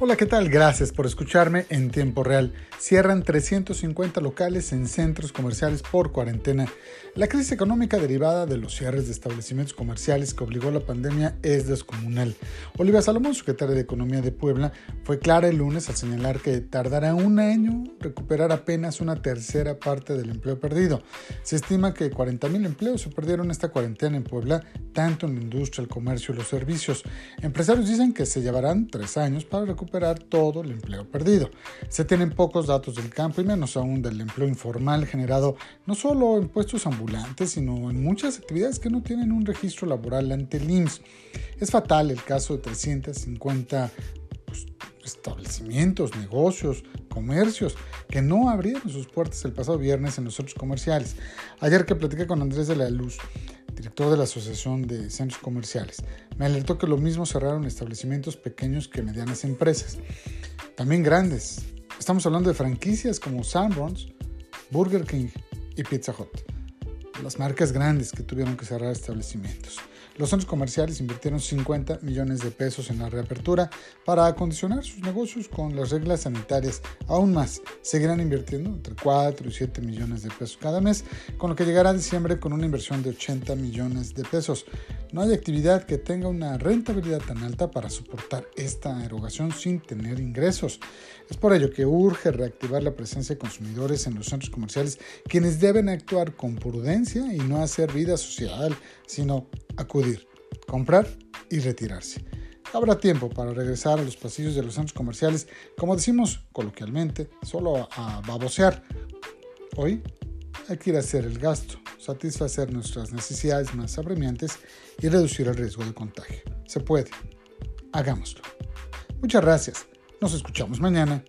Hola, ¿qué tal? Gracias por escucharme en tiempo real. Cierran 350 locales en centros comerciales por cuarentena. La crisis económica derivada de los cierres de establecimientos comerciales que obligó la pandemia es descomunal. Olivia Salomón, secretaria de Economía de Puebla, fue clara el lunes al señalar que tardará un año recuperar apenas una tercera parte del empleo perdido. Se estima que 40.000 empleos se perdieron esta cuarentena en Puebla, tanto en la industria, el comercio y los servicios. Empresarios dicen que se llevarán tres años para recuperar todo el empleo perdido. Se tienen pocos datos del campo y menos aún del empleo informal generado no solo en puestos ambulantes, sino en muchas actividades que no tienen un registro laboral ante el IMSS. Es fatal el caso de 350 pues, establecimientos, negocios, comercios que no abrieron sus puertas el pasado viernes en los centros comerciales. Ayer que platiqué con Andrés de la Luz, director de la Asociación de Centros Comerciales, me alertó que lo mismo cerraron establecimientos pequeños que medianas empresas, también grandes. Estamos hablando de franquicias como Sanborns, Burger King y Pizza Hut, las marcas grandes que tuvieron que cerrar establecimientos. Los centros comerciales invirtieron 50 millones de pesos en la reapertura para acondicionar sus negocios con las reglas sanitarias. Aún más, seguirán invirtiendo entre 4 y 7 millones de pesos cada mes, con lo que llegará a diciembre con una inversión de 80 millones de pesos. No hay actividad que tenga una rentabilidad tan alta para soportar esta erogación sin tener ingresos. Es por ello que urge reactivar la presencia de consumidores en los centros comerciales, quienes deben actuar con prudencia y no hacer vida social, sino acudir, comprar y retirarse. Habrá tiempo para regresar a los pasillos de los centros comerciales, como decimos coloquialmente, solo a babosear. Hoy hay que ir a hacer el gasto, satisfacer nuestras necesidades más apremiantes y reducir el riesgo de contagio. Se puede. Hagámoslo. Muchas gracias. Nos escuchamos mañana.